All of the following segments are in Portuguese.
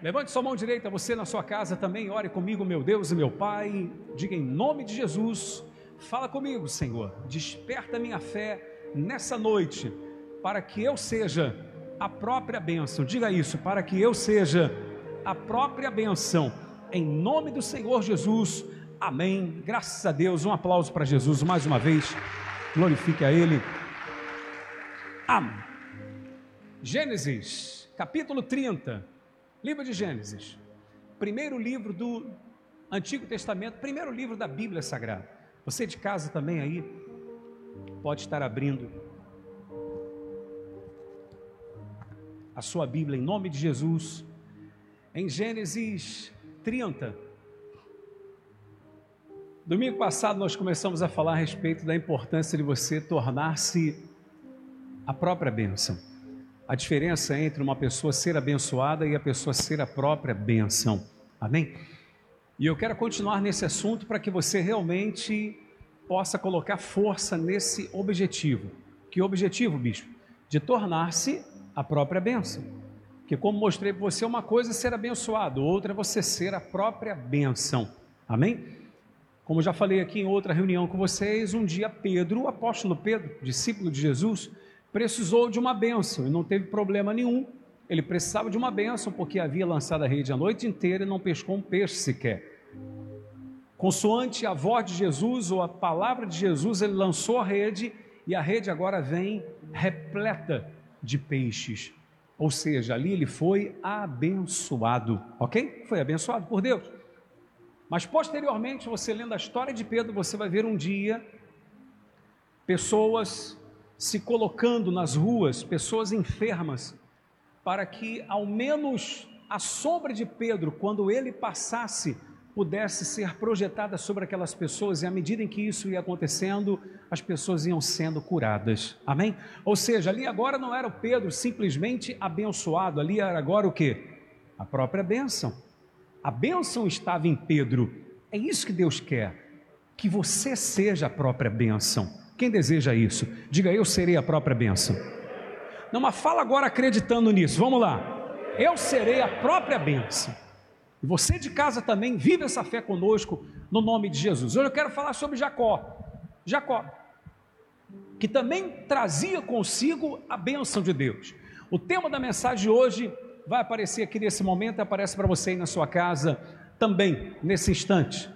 Levante sua mão direita, você na sua casa também, ore comigo, meu Deus e meu Pai. Diga em nome de Jesus, fala comigo, Senhor. Desperta minha fé nessa noite, para que eu seja a própria bênção. Diga isso, para que eu seja a própria bênção. Em nome do Senhor Jesus. Amém. Graças a Deus. Um aplauso para Jesus mais uma vez. Glorifique a Ele. Amém. Gênesis, capítulo 30. Livro de Gênesis, primeiro livro do Antigo Testamento, primeiro livro da Bíblia Sagrada. Você de casa também aí pode estar abrindo a sua Bíblia em nome de Jesus, em Gênesis 30. Domingo passado nós começamos a falar a respeito da importância de você tornar-se a própria bênção a diferença entre uma pessoa ser abençoada e a pessoa ser a própria benção. Amém? E eu quero continuar nesse assunto para que você realmente possa colocar força nesse objetivo. Que objetivo, bispo? De tornar-se a própria bênção. Que como mostrei para você, uma coisa é ser abençoado, outra é você ser a própria bênção. Amém? Como já falei aqui em outra reunião com vocês, um dia Pedro, o apóstolo Pedro, discípulo de Jesus, precisou de uma bênção e não teve problema nenhum. Ele precisava de uma bênção porque havia lançado a rede a noite inteira e não pescou um peixe sequer. Consoante a voz de Jesus ou a palavra de Jesus, ele lançou a rede e a rede agora vem repleta de peixes. Ou seja, ali ele foi abençoado, ok? Foi abençoado por Deus. Mas posteriormente, você lendo a história de Pedro, você vai ver um dia pessoas se colocando nas ruas, pessoas enfermas, para que ao menos a sombra de Pedro, quando ele passasse, pudesse ser projetada sobre aquelas pessoas, e à medida em que isso ia acontecendo, as pessoas iam sendo curadas. Amém? Ou seja, ali agora não era o Pedro simplesmente abençoado, ali era agora o que? A própria bênção. A bênção estava em Pedro. É isso que Deus quer, que você seja a própria bênção. Quem deseja isso? Diga, eu serei a própria bênção. Não, mas fala agora acreditando nisso. Vamos lá. Eu serei a própria bênção. E você de casa também vive essa fé conosco no nome de Jesus. Hoje eu quero falar sobre Jacó. Jacó, que também trazia consigo a bênção de Deus. O tema da mensagem de hoje vai aparecer aqui nesse momento, aparece para você aí na sua casa também, nesse instante.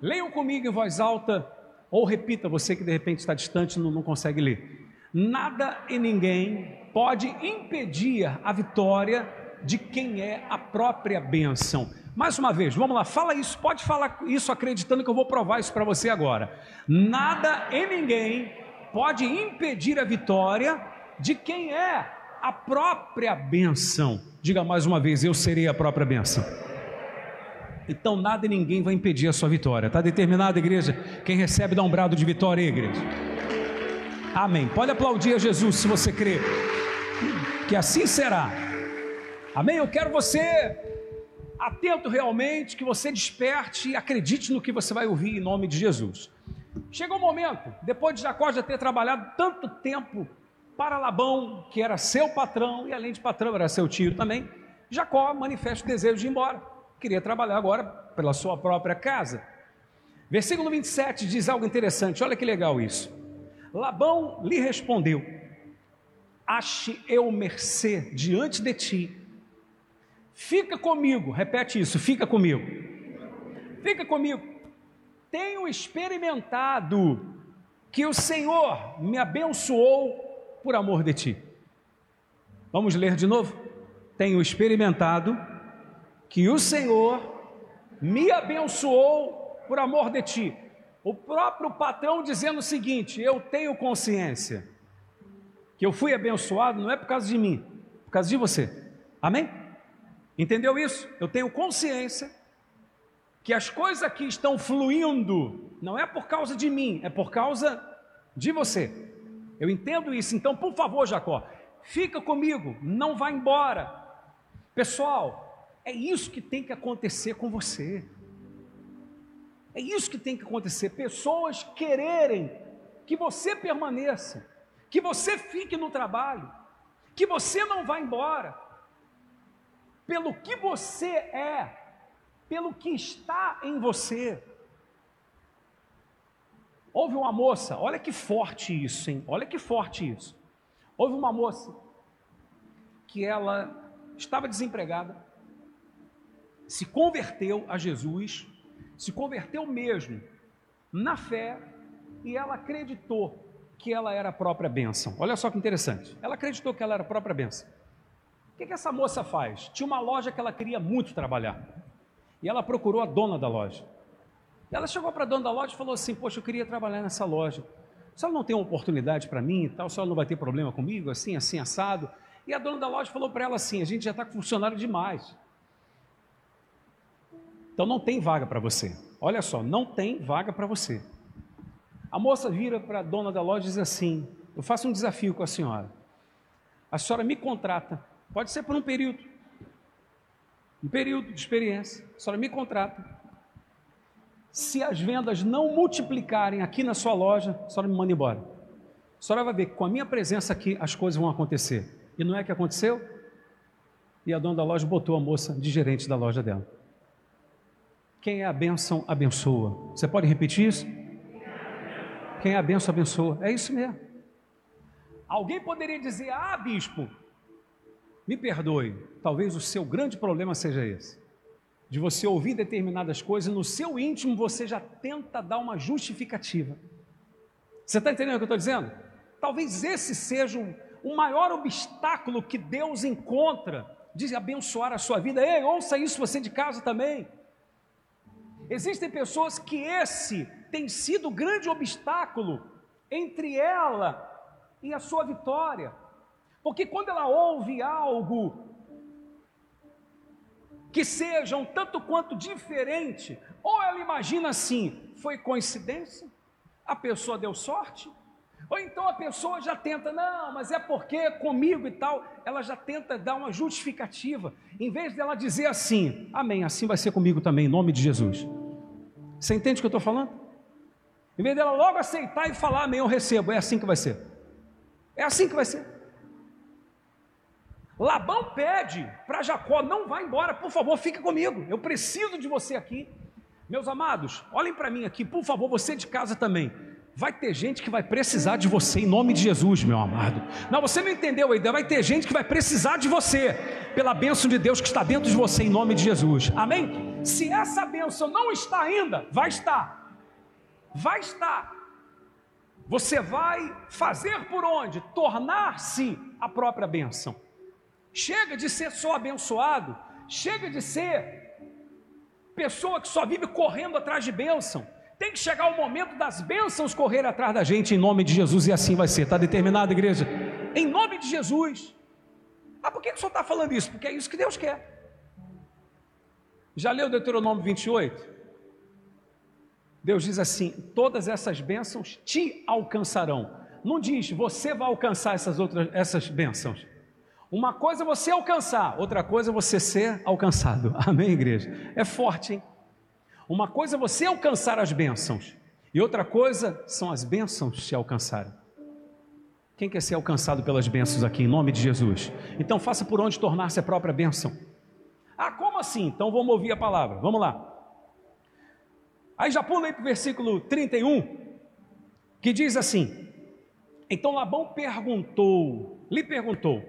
Leiam comigo em voz alta ou repita, você que de repente está distante e não, não consegue ler. Nada e ninguém pode impedir a vitória de quem é a própria bênção. Mais uma vez, vamos lá, fala isso, pode falar isso acreditando que eu vou provar isso para você agora. Nada e ninguém pode impedir a vitória de quem é a própria bênção. Diga mais uma vez, eu serei a própria bênção. Então nada e ninguém vai impedir a sua vitória. Está determinada, igreja? Quem recebe dá um brado de vitória, igreja. Amém. Pode aplaudir a Jesus se você crê. Que assim será. Amém. Eu quero você atento realmente, que você desperte e acredite no que você vai ouvir em nome de Jesus. Chegou o momento, depois de Jacó já ter trabalhado tanto tempo para Labão, que era seu patrão, e além de patrão, era seu tio também, Jacó manifesta o desejo de ir embora queria trabalhar agora pela sua própria casa. Versículo 27 diz algo interessante, olha que legal isso. Labão lhe respondeu: Ache eu mercê diante de ti. Fica comigo, repete isso, fica comigo. Fica comigo. Tenho experimentado que o Senhor me abençoou por amor de ti. Vamos ler de novo? Tenho experimentado que o Senhor me abençoou por amor de ti. O próprio patrão dizendo o seguinte: eu tenho consciência que eu fui abençoado não é por causa de mim, é por causa de você. Amém? Entendeu isso? Eu tenho consciência que as coisas aqui estão fluindo não é por causa de mim, é por causa de você. Eu entendo isso. Então, por favor, Jacó, fica comigo, não vá embora. Pessoal, é isso que tem que acontecer com você. É isso que tem que acontecer. Pessoas quererem que você permaneça, que você fique no trabalho, que você não vá embora. pelo que você é, pelo que está em você. Houve uma moça, olha que forte isso, hein? Olha que forte isso. Houve uma moça que ela estava desempregada, se converteu a Jesus, se converteu mesmo na fé e ela acreditou que ela era a própria bênção. Olha só que interessante. Ela acreditou que ela era a própria bênção. O que, que essa moça faz? Tinha uma loja que ela queria muito trabalhar. E ela procurou a dona da loja. Ela chegou para a dona da loja e falou assim: Poxa, eu queria trabalhar nessa loja. Se ela não tem uma oportunidade para mim e tal, se ela não vai ter problema comigo, assim, assim, assado. E a dona da loja falou para ela assim: A gente já está com funcionário demais. Então não tem vaga para você. Olha só, não tem vaga para você. A moça vira para a dona da loja e diz assim: Eu faço um desafio com a senhora. A senhora me contrata, pode ser por um período, um período de experiência. A senhora me contrata. Se as vendas não multiplicarem aqui na sua loja, a senhora me manda embora. A senhora vai ver que com a minha presença aqui as coisas vão acontecer. E não é que aconteceu? E a dona da loja botou a moça de gerente da loja dela. Quem é a bênção, abençoa. Você pode repetir isso? Quem é a bênção, abençoa. É isso mesmo. Alguém poderia dizer: Ah, bispo, me perdoe, talvez o seu grande problema seja esse de você ouvir determinadas coisas, no seu íntimo você já tenta dar uma justificativa. Você está entendendo o que eu estou dizendo? Talvez esse seja o, maior obstáculo que Deus encontra de abençoar a sua vida. Ei, ouça isso você de casa também. Existem pessoas que esse tem sido o grande obstáculo entre ela e a sua vitória. Porque quando ela ouve algo que sejam tanto quanto diferente, ou ela imagina assim: foi coincidência? A pessoa deu sorte? Ou então a pessoa já tenta, não, mas é porque comigo e tal, ela já tenta dar uma justificativa, em vez dela dizer assim, amém, assim vai ser comigo também, em nome de Jesus. Você entende o que eu estou falando? Em vez dela logo aceitar e falar, amém, eu recebo, é assim que vai ser. É assim que vai ser. Labão pede para Jacó: não vá embora, por favor, fique comigo, eu preciso de você aqui. Meus amados, olhem para mim aqui, por favor, você de casa também. Vai ter gente que vai precisar de você em nome de Jesus, meu amado. Não, você não entendeu a ideia. Vai ter gente que vai precisar de você, pela bênção de Deus que está dentro de você, em nome de Jesus. Amém? Se essa bênção não está ainda, vai estar. Vai estar. Você vai fazer por onde? Tornar-se a própria bênção. Chega de ser só abençoado, chega de ser pessoa que só vive correndo atrás de bênção. Tem que chegar o momento das bênçãos correr atrás da gente em nome de Jesus e assim vai ser. Está determinado, igreja? Em nome de Jesus. Ah, por que, que o senhor está falando isso? Porque é isso que Deus quer. Já leu Deuteronômio 28? Deus diz assim: todas essas bênçãos te alcançarão. Não diz você vai alcançar essas outras essas bênçãos. Uma coisa é você alcançar, outra coisa é você ser alcançado. Amém, igreja? É forte, hein? Uma coisa é você alcançar as bênçãos, e outra coisa são as bênçãos te alcançarem. Quem quer ser alcançado pelas bênçãos aqui, em nome de Jesus? Então faça por onde tornar-se a própria bênção. Ah, como assim? Então vamos ouvir a palavra. Vamos lá. Aí já pula aí para o versículo 31, que diz assim: Então Labão perguntou, lhe perguntou,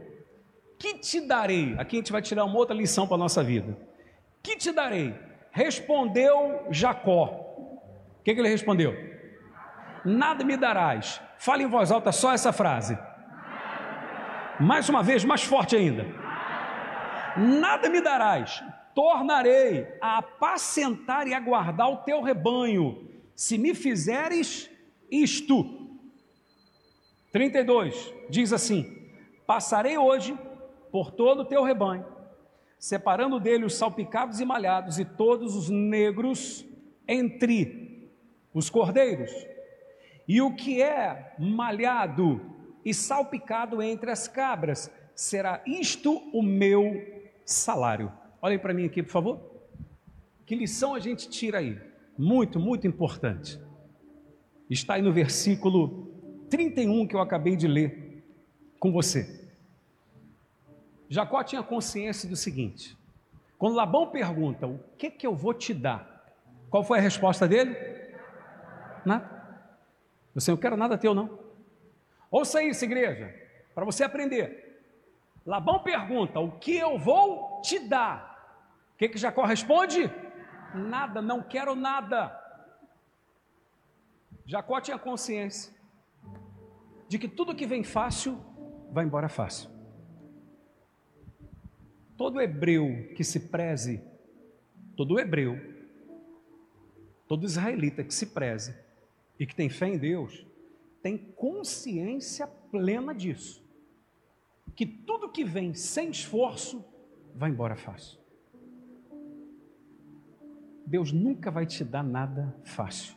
que te darei? Aqui a gente vai tirar uma outra lição para a nossa vida. Que te darei? Respondeu Jacó. O que, que ele respondeu? Nada me darás. Fale em voz alta só essa frase. Mais uma vez, mais forte ainda. Nada me darás. Tornarei a apacentar e a guardar o teu rebanho, se me fizeres isto. 32 diz assim: Passarei hoje por todo o teu rebanho, separando dele os salpicados e malhados e todos os negros entre os cordeiros, e o que é malhado e salpicado entre as cabras, será isto o meu salário. Olhem para mim aqui, por favor. Que lição a gente tira aí? Muito, muito importante. Está aí no versículo 31 que eu acabei de ler com você. Jacó tinha consciência do seguinte: Quando Labão pergunta: O que que eu vou te dar? Qual foi a resposta dele? Nada. Você não quero nada teu, não. Ouça isso, igreja, para você aprender. Labão pergunta: O que eu vou te dar? O que, que Jacó responde? Nada, não quero nada. Jacó tinha consciência de que tudo que vem fácil vai embora fácil. Todo hebreu que se preze, todo hebreu, todo israelita que se preze e que tem fé em Deus, tem consciência plena disso. Que tudo que vem sem esforço vai embora fácil. Deus nunca vai te dar nada fácil.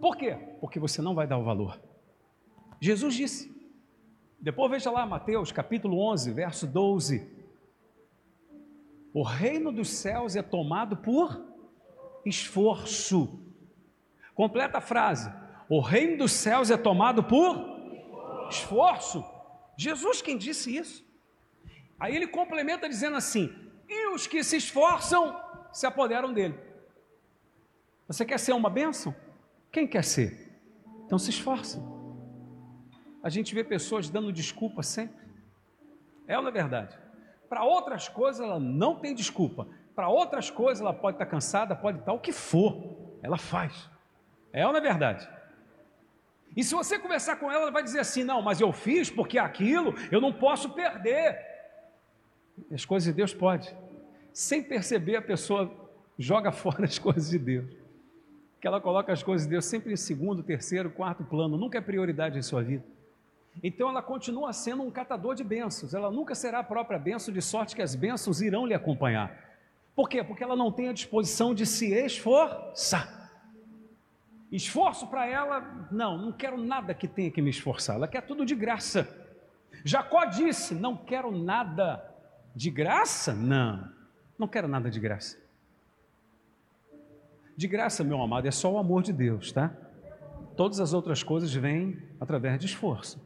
Por quê? Porque você não vai dar o valor. Jesus disse. Depois veja lá Mateus capítulo 11, verso 12. O reino dos céus é tomado por esforço. Completa a frase. O reino dos céus é tomado por esforço. Jesus quem disse isso. Aí ele complementa dizendo assim: e os que se esforçam se apoderam dele. Você quer ser uma bênção? Quem quer ser? Então se esforça. A gente vê pessoas dando desculpa sempre. É ou não é verdade? Para outras coisas ela não tem desculpa. Para outras coisas ela pode estar cansada, pode estar o que for. Ela faz. É ou não é verdade? E se você conversar com ela, ela vai dizer assim: não, mas eu fiz porque aquilo eu não posso perder. As coisas de Deus pode. Sem perceber, a pessoa joga fora as coisas de Deus. Que ela coloca as coisas de Deus sempre em segundo, terceiro, quarto plano, nunca é prioridade em sua vida. Então ela continua sendo um catador de bênçãos, ela nunca será a própria bênção, de sorte que as bênçãos irão lhe acompanhar. Por quê? Porque ela não tem a disposição de se esforçar. Esforço para ela, não, não quero nada que tenha que me esforçar, ela quer tudo de graça. Jacó disse: Não quero nada de graça? Não, não quero nada de graça. De graça, meu amado, é só o amor de Deus, tá? Todas as outras coisas vêm através de esforço.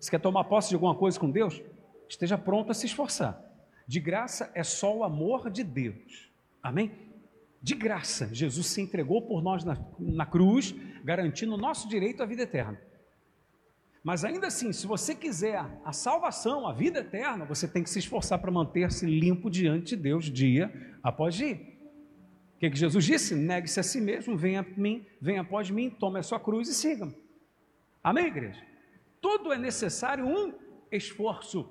Se quer tomar posse de alguma coisa com Deus, esteja pronto a se esforçar. De graça é só o amor de Deus. Amém? De graça, Jesus se entregou por nós na, na cruz, garantindo o nosso direito à vida eterna. Mas ainda assim, se você quiser a salvação, a vida eterna, você tem que se esforçar para manter-se limpo diante de Deus dia após dia. O que, que Jesus disse? Negue-se a si mesmo, venha a mim, venha após mim, tome a sua cruz e siga-me. Amém, igreja? Tudo é necessário um esforço.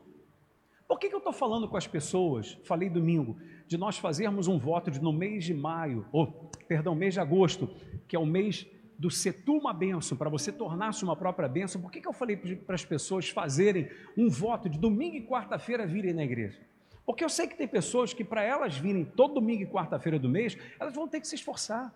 Por que, que eu estou falando com as pessoas? Falei domingo de nós fazermos um voto de no mês de maio, ou perdão, mês de agosto, que é o mês do ser tu uma bênção, para você tornar-se uma própria bênção, por que, que eu falei para as pessoas fazerem um voto de domingo e quarta-feira virem na igreja? Porque eu sei que tem pessoas que, para elas virem todo domingo e quarta-feira do mês, elas vão ter que se esforçar.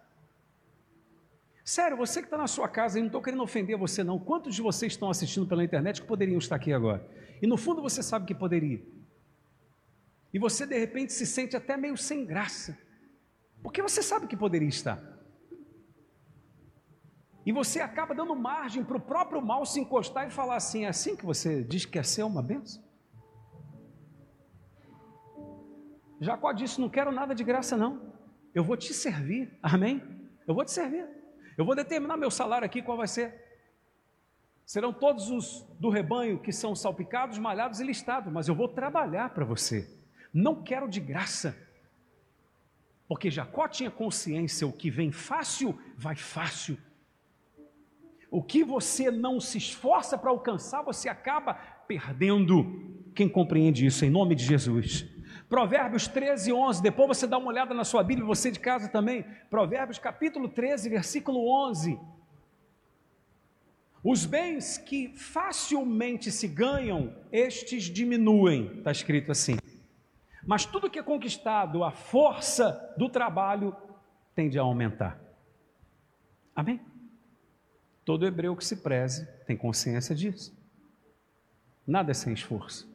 Sério, você que está na sua casa, e não estou querendo ofender você, não. Quantos de vocês estão assistindo pela internet que poderiam estar aqui agora? E no fundo você sabe que poderia. E você de repente se sente até meio sem graça, porque você sabe que poderia estar. E você acaba dando margem para o próprio mal se encostar e falar assim: é assim que você diz que quer ser uma benção? Jacó disse: Não quero nada de graça, não. Eu vou te servir, amém? Eu vou te servir. Eu vou determinar meu salário aqui, qual vai ser? Serão todos os do rebanho que são salpicados, malhados e listados, mas eu vou trabalhar para você. Não quero de graça. Porque Jacó tinha consciência: o que vem fácil, vai fácil. O que você não se esforça para alcançar, você acaba perdendo. Quem compreende isso em nome de Jesus? Provérbios 13, 11. Depois você dá uma olhada na sua Bíblia, você de casa também. Provérbios capítulo 13, versículo 11. Os bens que facilmente se ganham, estes diminuem, está escrito assim. Mas tudo que é conquistado, a força do trabalho tende a aumentar. Amém? Todo hebreu que se preze tem consciência disso. Nada é sem esforço.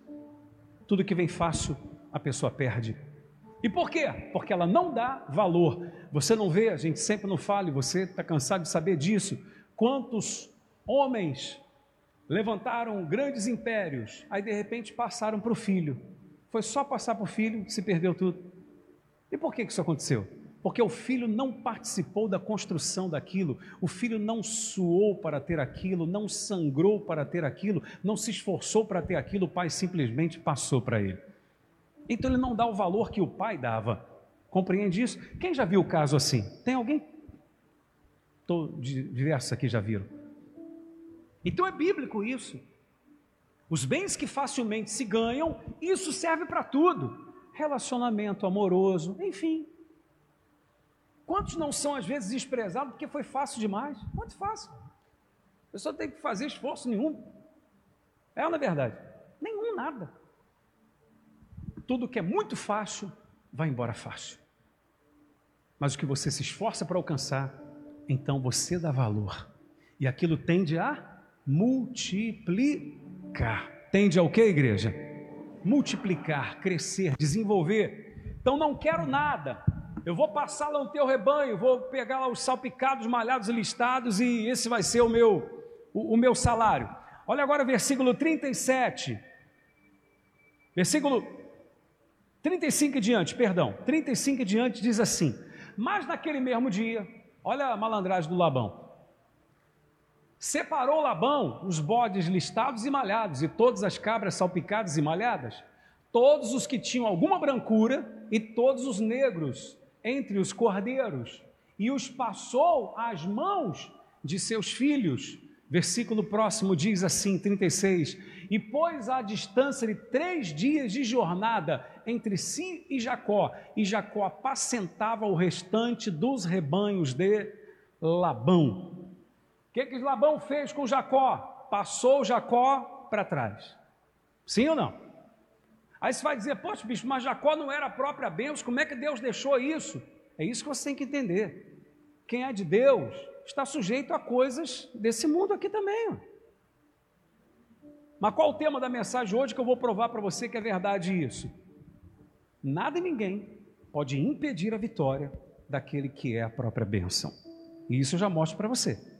Tudo que vem fácil, a pessoa perde. E por quê? Porque ela não dá valor. Você não vê, a gente sempre não fala, e você está cansado de saber disso. Quantos homens levantaram grandes impérios, aí de repente passaram para o filho Foi só passar para o filho, se perdeu tudo. E por que isso aconteceu? Porque o filho não participou da construção daquilo, o filho não suou para ter aquilo, não sangrou para ter aquilo, não se esforçou para ter aquilo, o pai simplesmente passou para ele. Então ele não dá o valor que o pai dava. Compreende isso? Quem já viu o caso assim? Tem alguém? Diversos aqui já viram. Então é bíblico isso. Os bens que facilmente se ganham, isso serve para tudo. Relacionamento amoroso, enfim. Quantos não são às vezes desprezados porque foi fácil demais? Muito fácil. A pessoa tem que fazer esforço nenhum. É ou não é verdade? Nenhum, nada. Tudo que é muito fácil, vai embora fácil. Mas o que você se esforça para alcançar, então você dá valor. E aquilo tende a multiplicar. Tende ao que, igreja? Multiplicar, crescer, desenvolver. Então não quero nada. Eu vou passar lá no teu rebanho, vou pegar lá os salpicados, malhados listados, e esse vai ser o meu, o, o meu salário. Olha agora o versículo 37. Versículo 35 e diante, perdão. 35 e diante diz assim: Mas naquele mesmo dia, olha a malandragem do Labão. Separou Labão os bodes listados e malhados, e todas as cabras salpicadas e malhadas, todos os que tinham alguma brancura, e todos os negros entre os cordeiros, e os passou às mãos de seus filhos. Versículo próximo diz assim, 36: E pôs a distância de três dias de jornada entre si e Jacó, e Jacó apacentava o restante dos rebanhos de Labão que, que Labão fez com Jacó? Passou Jacó para trás. Sim ou não? Aí você vai dizer, poxa, bicho, mas Jacó não era a própria bênção, como é que Deus deixou isso? É isso que você tem que entender. Quem é de Deus está sujeito a coisas desse mundo aqui também. Mas qual o tema da mensagem hoje que eu vou provar para você que é verdade isso? Nada e ninguém pode impedir a vitória daquele que é a própria bênção. E isso eu já mostro para você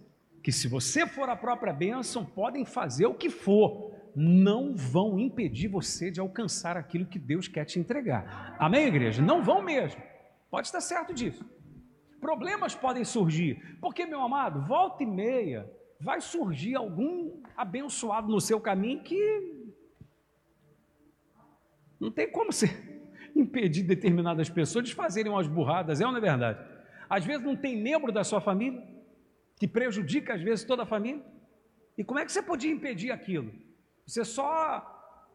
que se você for a própria bênção, podem fazer o que for, não vão impedir você de alcançar aquilo que Deus quer te entregar. Amém, igreja? Não vão mesmo. Pode estar certo disso. Problemas podem surgir, porque, meu amado, volta e meia, vai surgir algum abençoado no seu caminho que não tem como você impedir determinadas pessoas de fazerem umas burradas, é ou não é verdade? Às vezes não tem membro da sua família, que prejudica às vezes toda a família. E como é que você podia impedir aquilo? Você só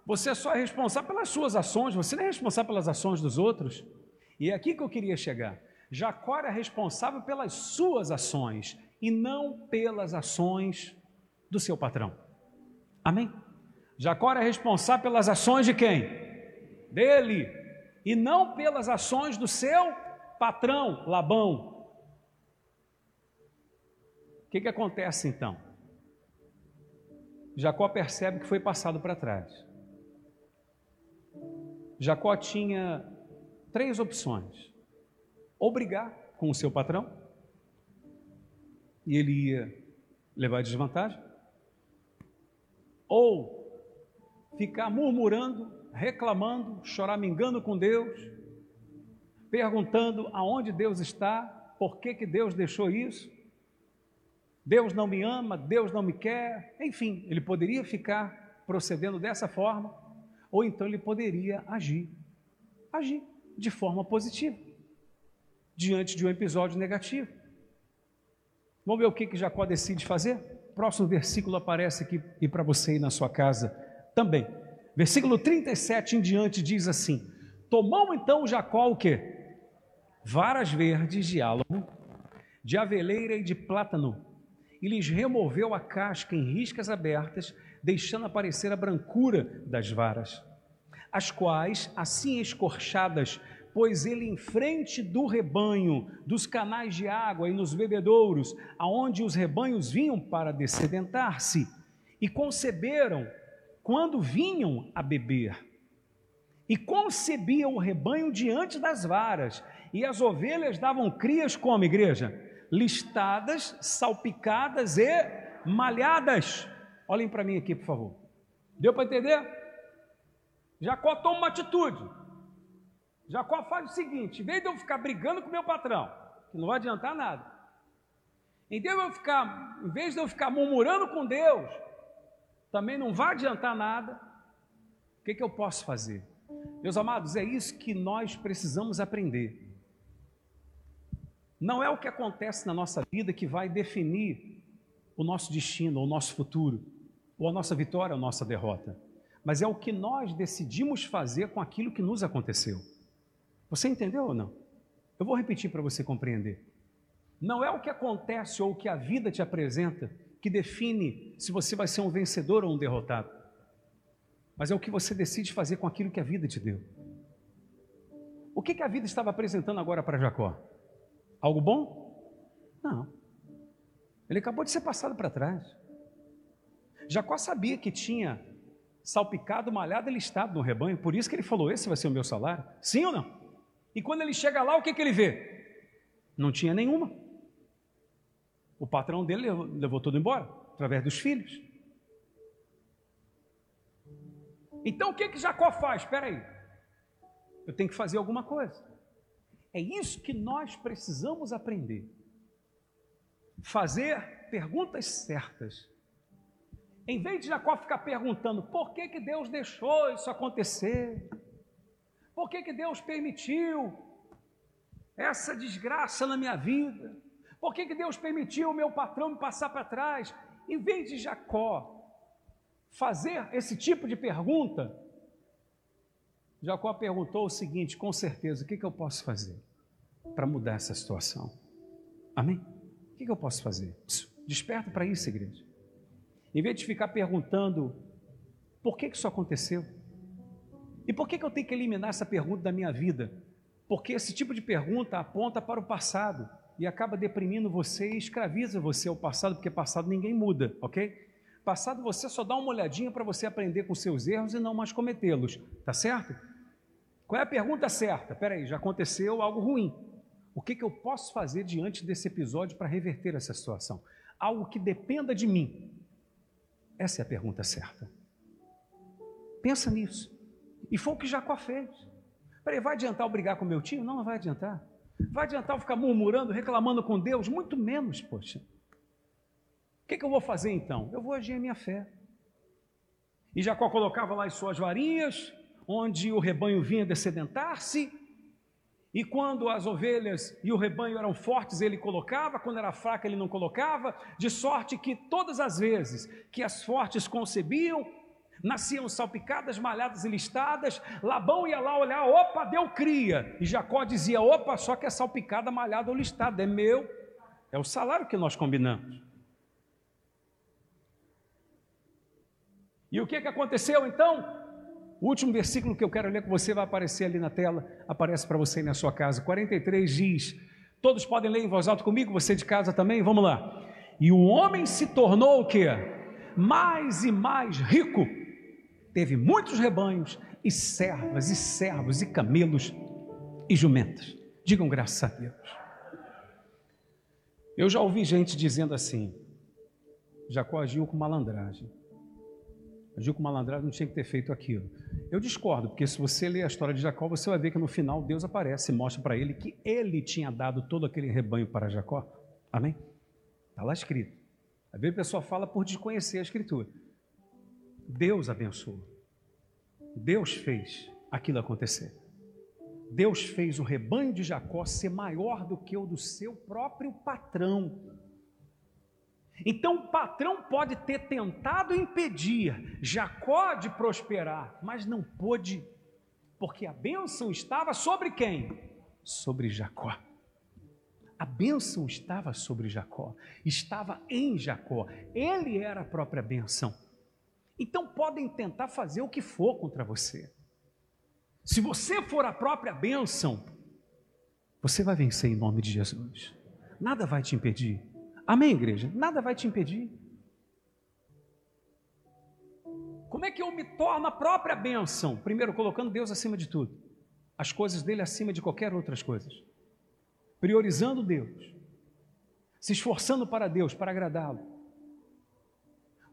você só é responsável pelas suas ações, você não é responsável pelas ações dos outros. E é aqui que eu queria chegar. Jacó era responsável pelas suas ações e não pelas ações do seu patrão. Amém? Jacó era responsável pelas ações de quem? Dele. E não pelas ações do seu patrão, Labão. O que, que acontece então? Jacó percebe que foi passado para trás. Jacó tinha três opções: ou brigar com o seu patrão, e ele ia levar desvantagem, ou ficar murmurando, reclamando, choramingando com Deus, perguntando aonde Deus está, por que, que Deus deixou isso, Deus não me ama, Deus não me quer, enfim, ele poderia ficar procedendo dessa forma, ou então ele poderia agir, agir de forma positiva, diante de um episódio negativo. Vamos ver o que, que Jacó decide fazer? Próximo versículo aparece aqui e para você ir na sua casa também. Versículo 37 em diante diz assim: Tomou então Jacó o que? Varas verdes de álamo, de aveleira e de plátano, e lhes removeu a casca em riscas abertas, deixando aparecer a brancura das varas, as quais, assim escorchadas, pôs ele em frente do rebanho, dos canais de água e nos bebedouros, aonde os rebanhos vinham para descedentar-se, e conceberam quando vinham a beber. E concebia o rebanho diante das varas, e as ovelhas davam crias como igreja? listadas, salpicadas e malhadas. Olhem para mim aqui, por favor. Deu para entender? Jacó toma uma atitude. Jacó faz o seguinte: em vez de eu ficar brigando com meu patrão, que não vai adiantar nada, em eu ficar, em vez de eu ficar murmurando com Deus, também não vai adiantar nada, o que, que eu posso fazer? Meus amados, é isso que nós precisamos aprender. Não é o que acontece na nossa vida que vai definir o nosso destino, o nosso futuro, ou a nossa vitória, ou a nossa derrota, mas é o que nós decidimos fazer com aquilo que nos aconteceu. Você entendeu ou não? Eu vou repetir para você compreender. Não é o que acontece ou o que a vida te apresenta que define se você vai ser um vencedor ou um derrotado, mas é o que você decide fazer com aquilo que a vida te deu. O que, que a vida estava apresentando agora para Jacó? Algo bom? Não. Ele acabou de ser passado para trás. Jacó sabia que tinha salpicado, malhado e listado no rebanho, por isso que ele falou: Esse vai ser o meu salário. Sim ou não? E quando ele chega lá, o que, que ele vê? Não tinha nenhuma. O patrão dele levou tudo embora, através dos filhos. Então o que, que Jacó faz? Espera aí, eu tenho que fazer alguma coisa. É isso que nós precisamos aprender. Fazer perguntas certas. Em vez de Jacó ficar perguntando por que, que Deus deixou isso acontecer, por que, que Deus permitiu essa desgraça na minha vida, por que, que Deus permitiu o meu patrão me passar para trás, em vez de Jacó fazer esse tipo de pergunta, Jacó perguntou o seguinte: com certeza, o que, que eu posso fazer para mudar essa situação? Amém? O que, que eu posso fazer? Desperta para isso, igreja. Em vez de ficar perguntando por que, que isso aconteceu, e por que, que eu tenho que eliminar essa pergunta da minha vida? Porque esse tipo de pergunta aponta para o passado e acaba deprimindo você e escraviza você ao passado, porque passado ninguém muda, ok? Passado você só dá uma olhadinha para você aprender com seus erros e não mais cometê-los, tá certo? Qual é a pergunta certa? Peraí, já aconteceu algo ruim. O que, que eu posso fazer diante desse episódio para reverter essa situação? Algo que dependa de mim. Essa é a pergunta certa. Pensa nisso. E foi o que Jacó fez. Peraí, vai adiantar eu brigar com meu tio? Não, não vai adiantar. Vai adiantar eu ficar murmurando, reclamando com Deus? Muito menos, poxa. O que, que eu vou fazer então? Eu vou agir a minha fé. E Jacó colocava lá as suas varinhas, onde o rebanho vinha descedentar-se, e quando as ovelhas e o rebanho eram fortes, ele colocava, quando era fraca, ele não colocava, de sorte que todas as vezes que as fortes concebiam, nasciam salpicadas, malhadas e listadas. Labão ia lá olhar, opa, deu cria. E Jacó dizia: opa, só que é salpicada, malhada ou listada, é meu, é o salário que nós combinamos. E o que, que aconteceu então? O último versículo que eu quero ler com você vai aparecer ali na tela, aparece para você na sua casa. 43 diz: Todos podem ler em voz alta comigo, você de casa também? Vamos lá. E o homem se tornou o que? Mais e mais rico. Teve muitos rebanhos, e servas, e servos, e camelos, e jumentas. Digam graças a Deus. Eu já ouvi gente dizendo assim: Jacó agiu com malandragem agiu com malandragem, não tinha que ter feito aquilo. Eu discordo, porque se você ler a história de Jacó, você vai ver que no final Deus aparece e mostra para ele que ele tinha dado todo aquele rebanho para Jacó. Amém? Está lá escrito. Às vezes a pessoa fala por desconhecer a escritura. Deus abençoou. Deus fez aquilo acontecer. Deus fez o rebanho de Jacó ser maior do que o do seu próprio patrão. Então o patrão pode ter tentado impedir Jacó de prosperar, mas não pôde, porque a bênção estava sobre quem? Sobre Jacó. A bênção estava sobre Jacó, estava em Jacó, ele era a própria bênção. Então podem tentar fazer o que for contra você. Se você for a própria bênção, você vai vencer em nome de Jesus. Nada vai te impedir. Amém, igreja? Nada vai te impedir. Como é que eu me torno a própria bênção? Primeiro, colocando Deus acima de tudo, as coisas dele acima de qualquer outras coisas, priorizando Deus, se esforçando para Deus, para agradá-lo,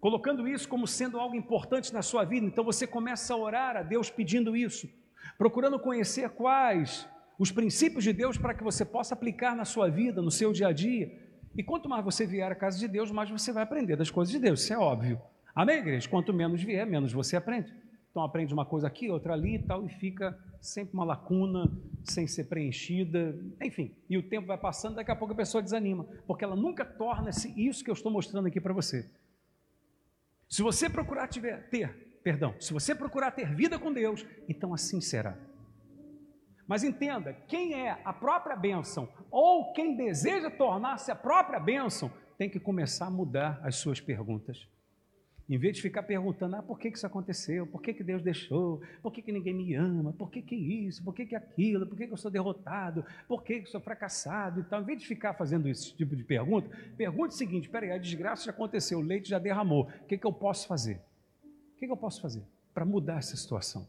colocando isso como sendo algo importante na sua vida. Então você começa a orar a Deus pedindo isso, procurando conhecer quais os princípios de Deus para que você possa aplicar na sua vida, no seu dia a dia. E quanto mais você vier à casa de Deus, mais você vai aprender das coisas de Deus, isso é óbvio. Amém, igreja? Quanto menos vier, menos você aprende. Então aprende uma coisa aqui, outra ali e tal, e fica sempre uma lacuna sem ser preenchida, enfim. E o tempo vai passando, daqui a pouco a pessoa desanima, porque ela nunca torna-se isso que eu estou mostrando aqui para você. Se você procurar tiver, ter, perdão, se você procurar ter vida com Deus, então assim será. Mas entenda, quem é a própria bênção, ou quem deseja tornar-se a própria bênção, tem que começar a mudar as suas perguntas. Em vez de ficar perguntando, ah, por que, que isso aconteceu? Por que, que Deus deixou? Por que, que ninguém me ama? Por que, que isso? Por que, que aquilo? Por que, que eu sou derrotado? Por que, que eu sou fracassado? Então, em vez de ficar fazendo esse tipo de pergunta, pergunte o seguinte: peraí, a desgraça já aconteceu, o leite já derramou. O que, que eu posso fazer? O que, que eu posso fazer para mudar essa situação?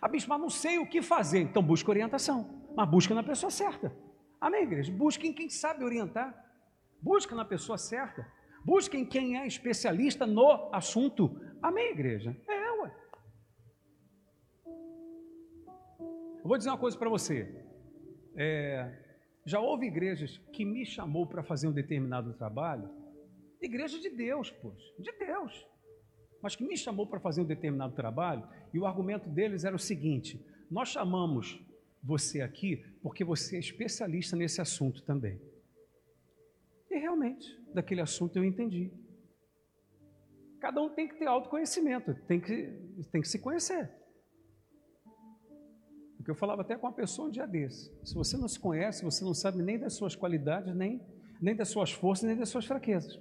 Ah, bispo, mas não sei o que fazer. Então, busque orientação. Mas busque na pessoa certa. Amém, igreja? Busque em quem sabe orientar. Busque na pessoa certa. Busquem quem é especialista no assunto. Amém, igreja? É, ué. Eu vou dizer uma coisa para você. É, já houve igrejas que me chamou para fazer um determinado trabalho. Igreja de Deus, pois, de Deus. Mas que me chamou para fazer um determinado trabalho, e o argumento deles era o seguinte: nós chamamos você aqui porque você é especialista nesse assunto também. E realmente, daquele assunto eu entendi. Cada um tem que ter autoconhecimento, tem que, tem que se conhecer. Porque eu falava até com uma pessoa um dia desse. Se você não se conhece, você não sabe nem das suas qualidades, nem, nem das suas forças, nem das suas fraquezas.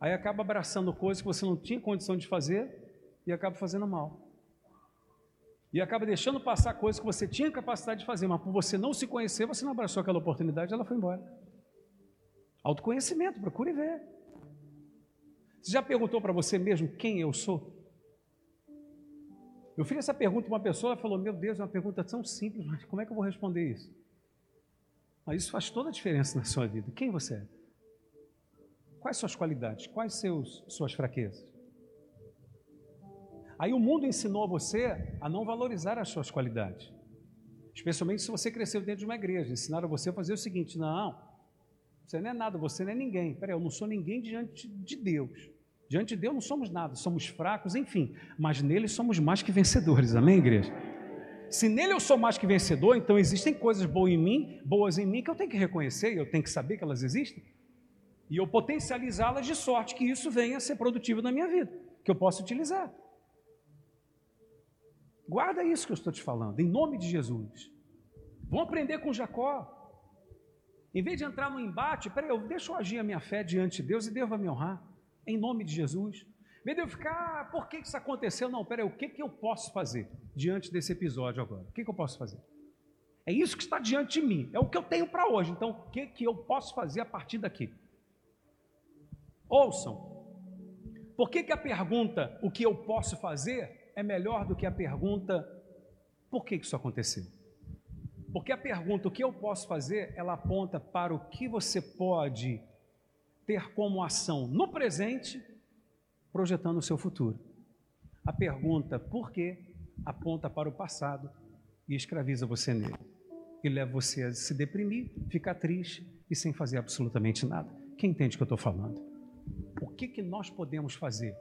Aí acaba abraçando coisas que você não tinha condição de fazer e acaba fazendo mal. E acaba deixando passar coisas que você tinha capacidade de fazer, mas por você não se conhecer, você não abraçou aquela oportunidade, ela foi embora. Autoconhecimento, procure ver. Você já perguntou para você mesmo quem eu sou? Eu fiz essa pergunta para uma pessoa, ela falou: Meu Deus, é uma pergunta tão simples, mas como é que eu vou responder isso? Mas isso faz toda a diferença na sua vida. Quem você é? Quais suas qualidades? Quais seus, suas fraquezas? Aí o mundo ensinou você a não valorizar as suas qualidades. Especialmente se você cresceu dentro de uma igreja. Ensinaram você a fazer o seguinte: não, você não é nada, você não é ninguém. Peraí, eu não sou ninguém diante de Deus. Diante de Deus não somos nada, somos fracos, enfim. Mas nele somos mais que vencedores, amém, igreja? Se nele eu sou mais que vencedor, então existem coisas boas em mim, boas em mim, que eu tenho que reconhecer, eu tenho que saber que elas existem. E eu potencializá-las de sorte que isso venha a ser produtivo na minha vida, que eu possa utilizar. Guarda isso que eu estou te falando, em nome de Jesus. Vamos aprender com Jacó. Em vez de entrar no embate, peraí, eu deixo eu agir a minha fé diante de Deus e Deus vai me honrar, em nome de Jesus. Em vez de eu ficar, ah, por que isso aconteceu? Não, peraí, o que, que eu posso fazer diante desse episódio agora? O que, que eu posso fazer? É isso que está diante de mim, é o que eu tenho para hoje, então o que, que eu posso fazer a partir daqui? Ouçam, por que, que a pergunta, o que eu posso fazer, é melhor do que a pergunta, por que, que isso aconteceu? Porque a pergunta, o que eu posso fazer, ela aponta para o que você pode ter como ação no presente, projetando o seu futuro. A pergunta, por quê, aponta para o passado e escraviza você nele. E leva você a se deprimir, ficar triste e sem fazer absolutamente nada. Quem entende o que eu estou falando? O que, que nós podemos fazer?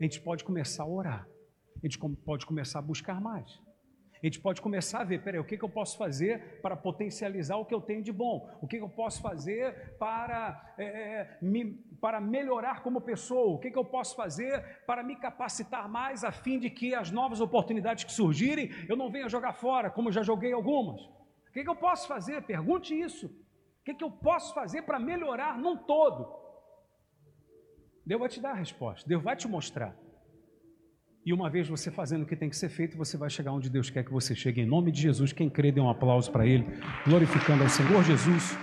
A gente pode começar a orar. A gente pode começar a buscar mais. A gente pode começar a ver, peraí, o que, que eu posso fazer para potencializar o que eu tenho de bom? O que, que eu posso fazer para, é, me, para melhorar como pessoa? O que, que eu posso fazer para me capacitar mais a fim de que as novas oportunidades que surgirem eu não venha jogar fora, como já joguei algumas? O que, que eu posso fazer? Pergunte isso. O que, que eu posso fazer para melhorar num todo? Deus vai te dar a resposta, Deus vai te mostrar. E uma vez você fazendo o que tem que ser feito, você vai chegar onde Deus quer que você chegue. Em nome de Jesus, quem crê, dê um aplauso para Ele, glorificando ao Senhor Jesus.